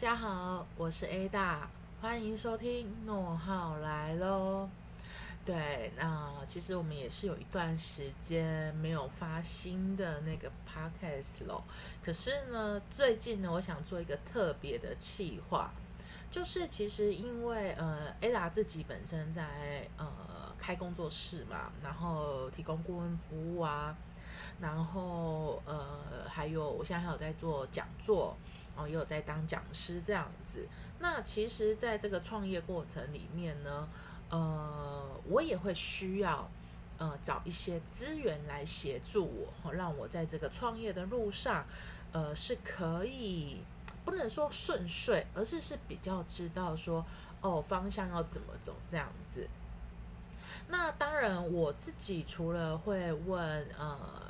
大家好，我是 Ada，欢迎收听诺浩来喽。对，那其实我们也是有一段时间没有发新的那个 podcast 咯。可是呢，最近呢，我想做一个特别的企划，就是其实因为呃，Ada 自己本身在呃开工作室嘛，然后提供顾问服务啊，然后呃还有我现在还有在做讲座。哦，也有在当讲师这样子。那其实，在这个创业过程里面呢，呃，我也会需要呃找一些资源来协助我，让我在这个创业的路上，呃，是可以不能说顺遂，而是是比较知道说哦方向要怎么走这样子。那当然，我自己除了会问呃。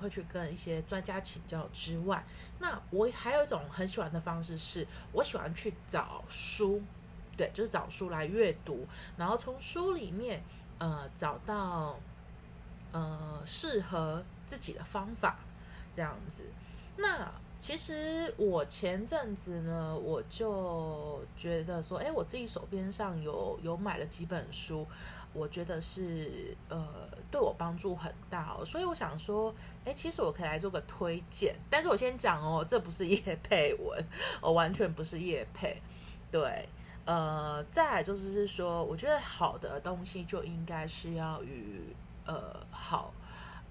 会去跟一些专家请教之外，那我还有一种很喜欢的方式，是我喜欢去找书，对，就是找书来阅读，然后从书里面呃找到呃适合自己的方法，这样子。那其实我前阵子呢，我就觉得说，哎，我自己手边上有有买了几本书，我觉得是呃对我帮助很大，哦，所以我想说，哎，其实我可以来做个推荐。但是我先讲哦，这不是叶配文，我完全不是叶配。对，呃，再来就是是说，我觉得好的东西就应该是要与呃好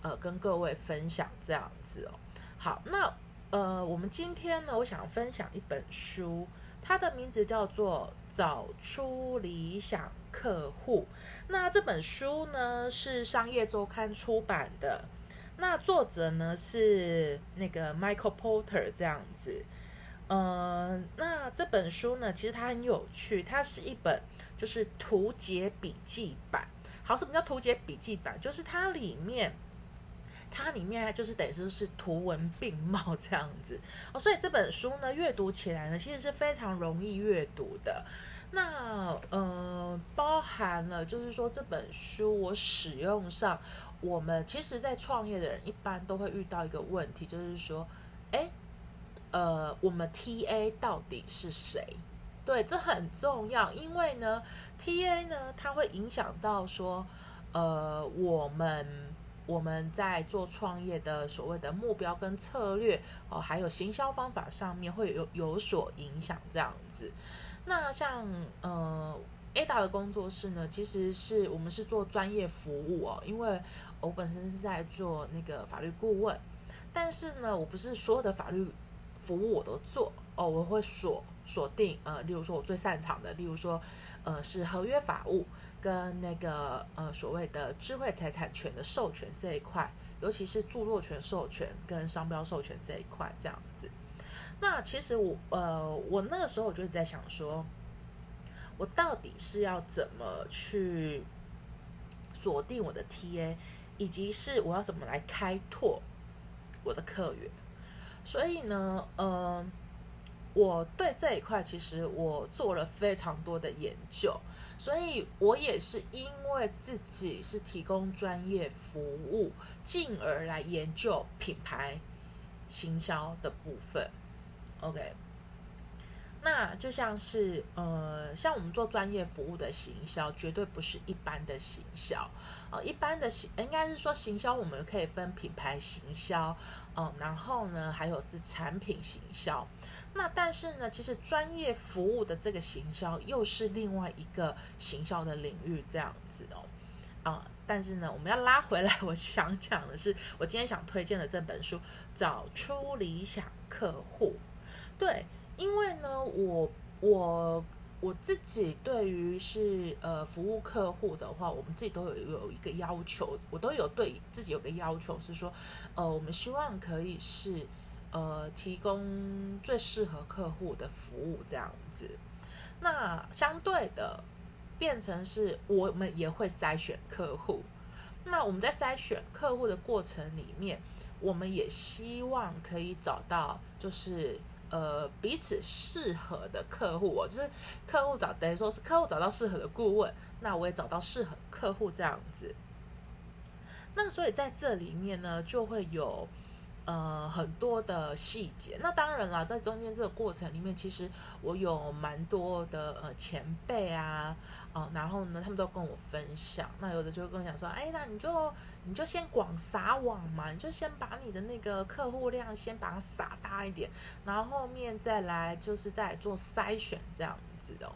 呃跟各位分享这样子哦。好，那呃，我们今天呢，我想分享一本书，它的名字叫做《找出理想客户》。那这本书呢是商业周刊出版的，那作者呢是那个 Michael Porter 这样子。呃，那这本书呢，其实它很有趣，它是一本就是图解笔记版。好，什么叫图解笔记版？就是它里面。它里面就是等于说是图文并茂 这样子哦，所以这本书呢，阅读起来呢，其实是非常容易阅读的。那呃，包含了就是说这本书我使用上，我们其实在创业的人一般都会遇到一个问题，就是说，哎，呃，我们 T A 到底是谁？对，这很重要，因为呢，T A 呢，它会影响到说，呃，我们。我们在做创业的所谓的目标跟策略哦，还有行销方法上面会有有所影响这样子。那像呃 Ada 的工作室呢，其实是我们是做专业服务哦，因为我本身是在做那个法律顾问，但是呢，我不是所有的法律服务我都做哦，我会所锁定呃，例如说我最擅长的，例如说呃是合约法务。跟那个呃所谓的智慧财产权的授权这一块，尤其是著作权授权跟商标授权这一块这样子。那其实我呃我那个时候我就在想说，我到底是要怎么去锁定我的 TA，以及是我要怎么来开拓我的客源。所以呢，呃。我对这一块其实我做了非常多的研究，所以我也是因为自己是提供专业服务，进而来研究品牌行销的部分。OK。那就像是呃，像我们做专业服务的行销，绝对不是一般的行销呃。一般的行应该是说行销，我们可以分品牌行销，嗯，然后呢，还有是产品行销。那但是呢，其实专业服务的这个行销又是另外一个行销的领域，这样子哦。啊，但是呢，我们要拉回来，我想讲的是，我今天想推荐的这本书《找出理想客户》，对。因为呢，我我我自己对于是呃服务客户的话，我们自己都有有一个要求，我都有对自己有个要求是说，呃，我们希望可以是呃提供最适合客户的服务这样子。那相对的，变成是我们也会筛选客户。那我们在筛选客户的过程里面，我们也希望可以找到就是。呃，彼此适合的客户，哦，就是客户找等于说是客户找到适合的顾问，那我也找到适合客户这样子。那所以在这里面呢，就会有呃，很多的细节。那当然啦，在中间这个过程里面，其实我有蛮多的呃前辈啊，哦，然后呢，他们都跟我分享。那有的就会跟我讲说，哎，那你就你就先广撒网嘛，你就先把你的那个客户量先把它撒大一点，然后后面再来就是再做筛选这样子哦。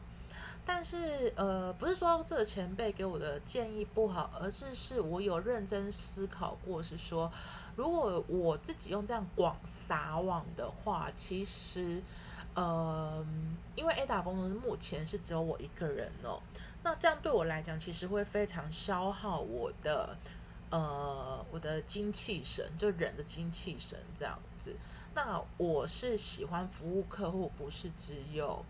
但是呃，不是说这个前辈给我的建议不好，而是是我有认真思考过，是说。如果我自己用这样广撒网的话，其实，呃，因为 A 打工司目前是只有我一个人哦，那这样对我来讲，其实会非常消耗我的，呃，我的精气神，就人的精气神这样子。那我是喜欢服务客户，不是只有，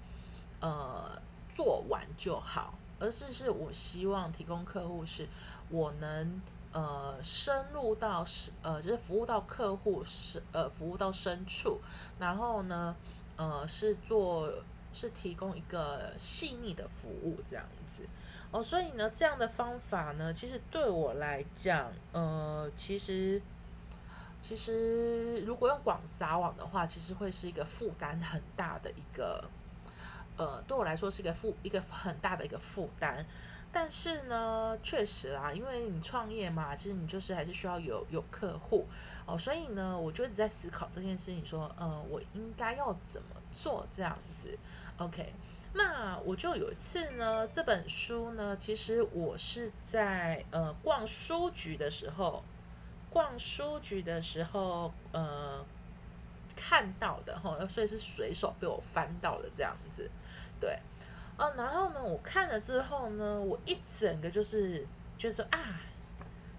呃，做完就好，而是是我希望提供客户，是我能。呃，深入到呃，就是服务到客户是呃，服务到深处，然后呢，呃，是做是提供一个细腻的服务这样子哦，所以呢，这样的方法呢，其实对我来讲，呃，其实其实如果用广撒网的话，其实会是一个负担很大的一个，呃，对我来说是一个负一个很大的一个负担。但是呢，确实啊，因为你创业嘛，其实你就是还是需要有有客户哦，所以呢，我就一直在思考这件事情，说，呃，我应该要怎么做这样子？OK，那我就有一次呢，这本书呢，其实我是在呃逛书局的时候，逛书局的时候呃看到的哈，所以是随手被我翻到的这样子，对。哦，然后呢，我看了之后呢，我一整个就是觉得啊，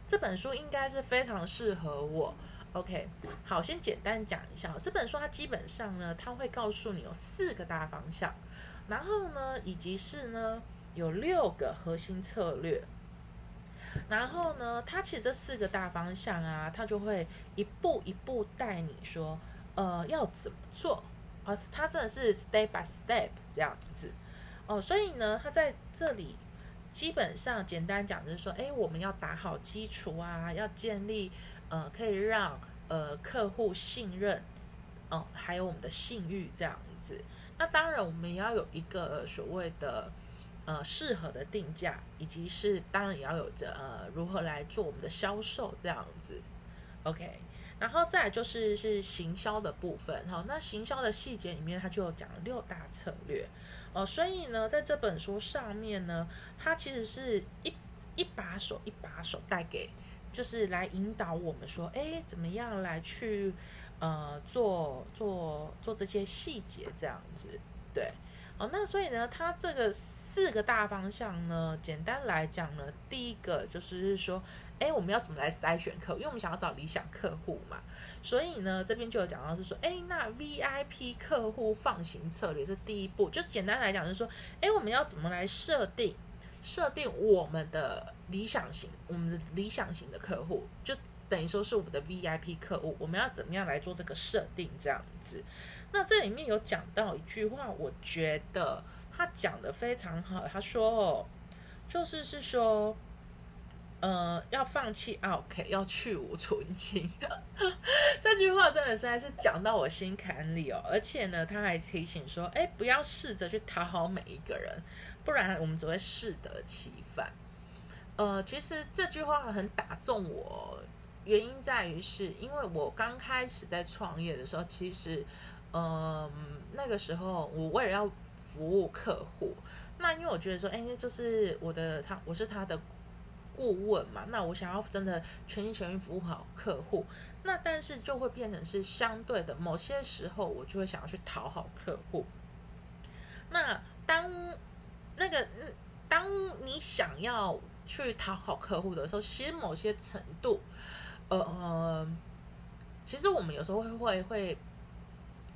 这本书应该是非常适合我。OK，好，先简单讲一下这本书，它基本上呢，它会告诉你有四个大方向，然后呢，以及是呢有六个核心策略，然后呢，它其实这四个大方向啊，它就会一步一步带你说，呃，要怎么做啊？他真的是 step by step 这样子。哦，所以呢，他在这里基本上简单讲就是说，哎，我们要打好基础啊，要建立呃可以让呃客户信任，哦，还有我们的信誉这样子。那当然，我们也要有一个所谓的呃适合的定价，以及是当然也要有着呃如何来做我们的销售这样子。OK，然后再就是是行销的部分，好，那行销的细节里面，他就有讲了六大策略。哦，所以呢，在这本书上面呢，它其实是一一把手一把手带给，就是来引导我们说，哎，怎么样来去呃做做做这些细节这样子，对，哦，那所以呢，它这个四个大方向呢，简单来讲呢，第一个就是说。哎，我们要怎么来筛选客？因为我们想要找理想客户嘛，所以呢，这边就有讲到是说，哎，那 VIP 客户放行策略是第一步。就简单来讲，就是说，哎，我们要怎么来设定设定我们的理想型，我们的理想型的客户，就等于说是我们的 VIP 客户，我们要怎么样来做这个设定？这样子。那这里面有讲到一句话，我觉得他讲的非常好。他说，哦，就是是说。呃，要放弃 OK，要去无存菁。这句话真的实在是讲到我心坎里哦。而且呢，他还提醒说，哎，不要试着去讨好每一个人，不然我们只会适得其反。呃，其实这句话很打中我，原因在于是因为我刚开始在创业的时候，其实，嗯，那个时候我为了要服务客户，那因为我觉得说，哎，就是我的他，我是他的。顾问嘛，那我想要真的全心全意服务好客户，那但是就会变成是相对的，某些时候我就会想要去讨好客户。那当那个嗯，当你想要去讨好客户的时候，其实某些程度，呃，其实我们有时候会会会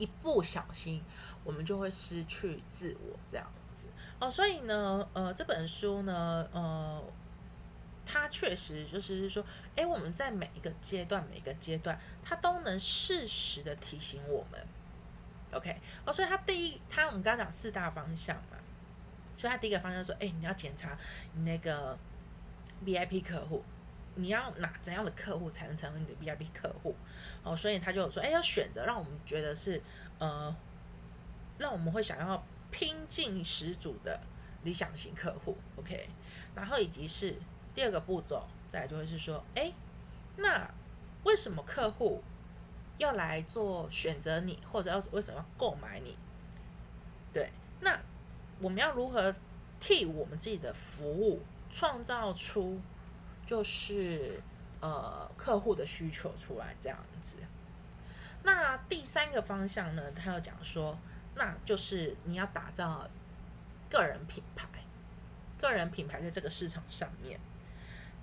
一不小心，我们就会失去自我这样子哦。所以呢，呃，这本书呢，呃。它确实就是说，哎，我们在每一个阶段，每一个阶段，它都能适时的提醒我们，OK，哦，所以它第一，它我们刚刚讲四大方向嘛，所以它第一个方向说，哎，你要检查你那个 VIP 客户你要哪怎样的客户才能成为你的 VIP 客户？哦，所以他就说，哎，要选择让我们觉得是呃，让我们会想要拼劲十足的理想型客户。OK，然后以及是第二个步骤，再来就会是说，哎，那为什么客户要来做选择你，或者要为什么要购买你？对，那我们要如何替我们自己的服务创造出就是呃客户的需求出来这样子？那第三个方向呢，他又讲说，那就是你要打造个人品牌，个人品牌在这个市场上面，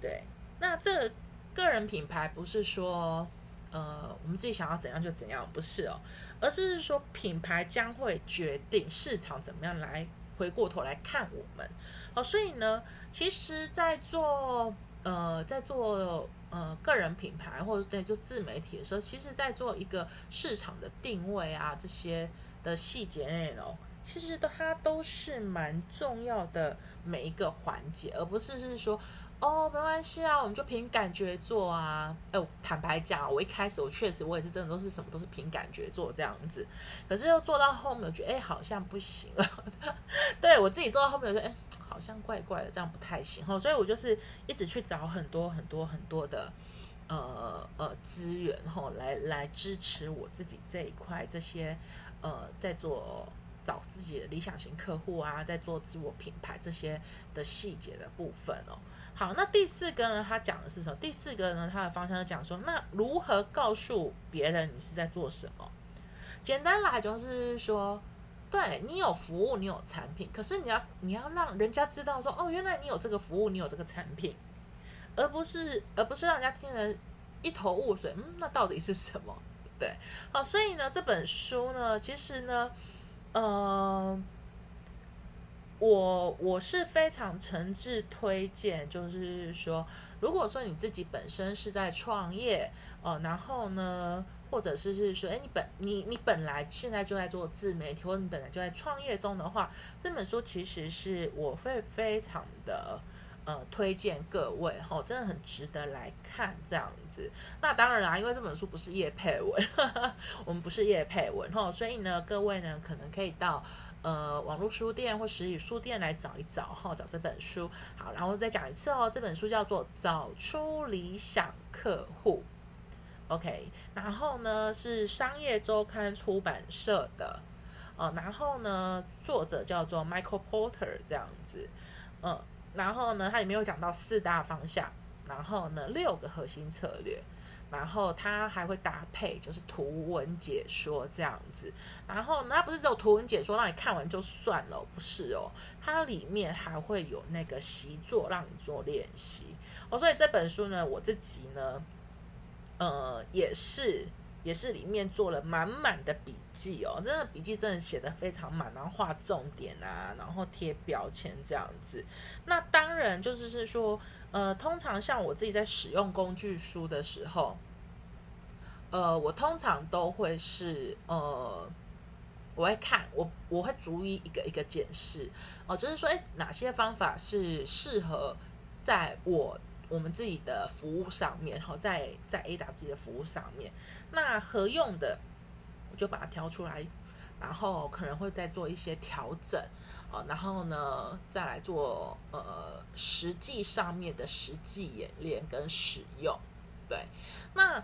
对，那这个人品牌不是说。呃，我们自己想要怎样就怎样，不是哦，而是说品牌将会决定市场怎么样来回过头来看我们。哦，所以呢，其实，在做呃，在做呃个人品牌或者在做自媒体的时候，其实，在做一个市场的定位啊，这些的细节内容，其实都它都是蛮重要的每一个环节，而不是是说。哦，没关系啊，我们就凭感觉做啊。哎，坦白讲，我一开始我确实我也是真的都是什么都是凭感觉做这样子，可是又做到后面，我觉得哎好像不行了。对我自己做到后面，我觉得哎好像怪怪的，这样不太行哈。所以我就是一直去找很多很多很多的呃呃资源哈，来来支持我自己这一块这些呃在做。找自己的理想型客户啊，在做自我品牌这些的细节的部分哦。好，那第四个呢？他讲的是什么？第四个呢？他的方向讲说，那如何告诉别人你是在做什么？简单来就是说，对你有服务，你有产品，可是你要你要让人家知道说，哦，原来你有这个服务，你有这个产品，而不是而不是让人家听了一头雾水。嗯，那到底是什么？对，好，所以呢，这本书呢，其实呢。呃，我我是非常诚挚推荐，就是说，如果说你自己本身是在创业，呃，然后呢，或者是是说，哎，你本你你本来现在就在做自媒体，或者你本来就在创业中的话，这本书其实是我会非常的。呃，推荐各位哈，真的很值得来看这样子。那当然啦，因为这本书不是叶佩文，我们不是叶佩文哈，所以呢，各位呢可能可以到呃网络书店或实体书店来找一找哈，找这本书。好，然后再讲一次哦，这本书叫做《找出理想客户》，OK。然后呢是商业周刊出版社的，呃，然后呢作者叫做 Michael Porter 这样子，嗯。然后呢，它里面有讲到四大方向，然后呢六个核心策略，然后它还会搭配就是图文解说这样子。然后它不是只有图文解说让你看完就算了，不是哦，它里面还会有那个习作让你做练习哦。所以这本书呢，我自己呢，呃，也是。也是里面做了满满的笔记哦，真的笔记真的写的非常满，然后画重点啊，然后贴标签这样子。那当然就是是说，呃，通常像我自己在使用工具书的时候，呃，我通常都会是呃，我会看我我会逐一一个一个检视哦，就是说，哎，哪些方法是适合在我。我们自己的服务上面，哈，在在 A 打自己的服务上面，那合用的我就把它挑出来，然后可能会再做一些调整，哦，然后呢再来做呃实际上面的实际演练跟使用，对，那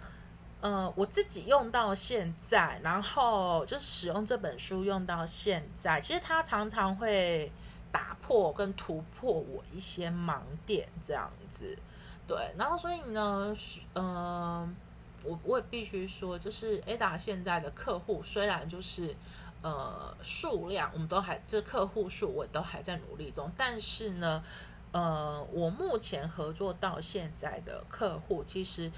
呃我自己用到现在，然后就是使用这本书用到现在，其实它常常会打破跟突破我一些盲点，这样子。对，然后所以呢，嗯，我我也必须说，就是 Ada 现在的客户虽然就是呃数量，我们都还这客户数我都还在努力中，但是呢，呃，我目前合作到现在的客户，其实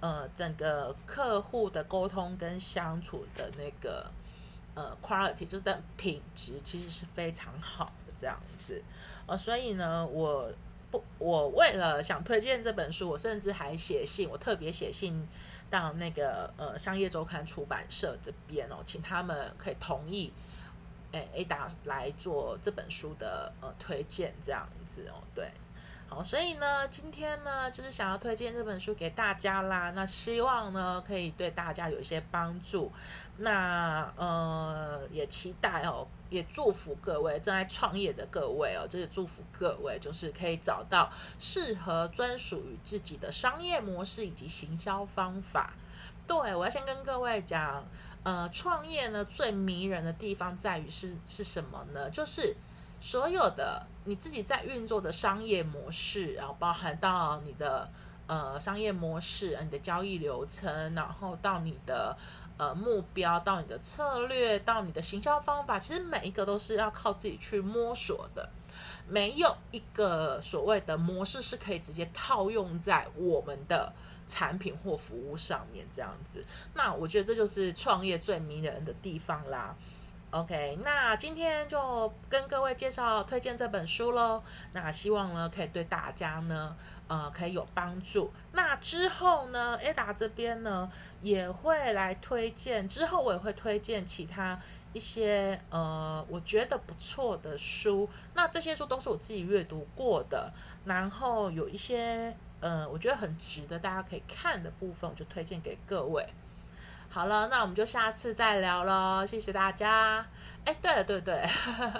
呃整个客户的沟通跟相处的那个呃 quality 就是的品质，其实是非常好的这样子，呃，所以呢，我。不，我为了想推荐这本书，我甚至还写信，我特别写信到那个呃商业周刊出版社这边哦，请他们可以同意，哎，Ada 来做这本书的呃推荐这样子哦，对，好，所以呢，今天呢，就是想要推荐这本书给大家啦。那希望呢，可以对大家有一些帮助。那呃，也期待哦，也祝福各位正在创业的各位哦，就是祝福各位，就是可以找到适合专属于自己的商业模式以及行销方法。对我要先跟各位讲，呃，创业呢最迷人的地方在于是是什么呢？就是所有的你自己在运作的商业模式，然后包含到你的呃商业模式、你的交易流程，然后到你的呃目标、到你的策略、到你的行销方法，其实每一个都是要靠自己去摸索的，没有一个所谓的模式是可以直接套用在我们的产品或服务上面这样子。那我觉得这就是创业最迷人的地方啦。OK，那今天就跟各位介绍推荐这本书喽。那希望呢可以对大家呢呃可以有帮助。那之后呢，Ada 这边呢也会来推荐，之后我也会推荐其他一些呃我觉得不错的书。那这些书都是我自己阅读过的，然后有一些呃我觉得很值得大家可以看的部分，我就推荐给各位。好了，那我们就下次再聊喽，谢谢大家。哎，对了，对对，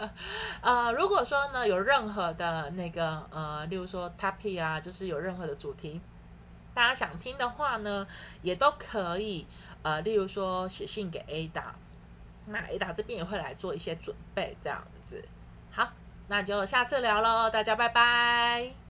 呃，如果说呢有任何的那个呃，例如说 topic 啊，就是有任何的主题，大家想听的话呢，也都可以呃，例如说写信给 Ada，那 Ada 这边也会来做一些准备，这样子。好，那就下次聊喽，大家拜拜。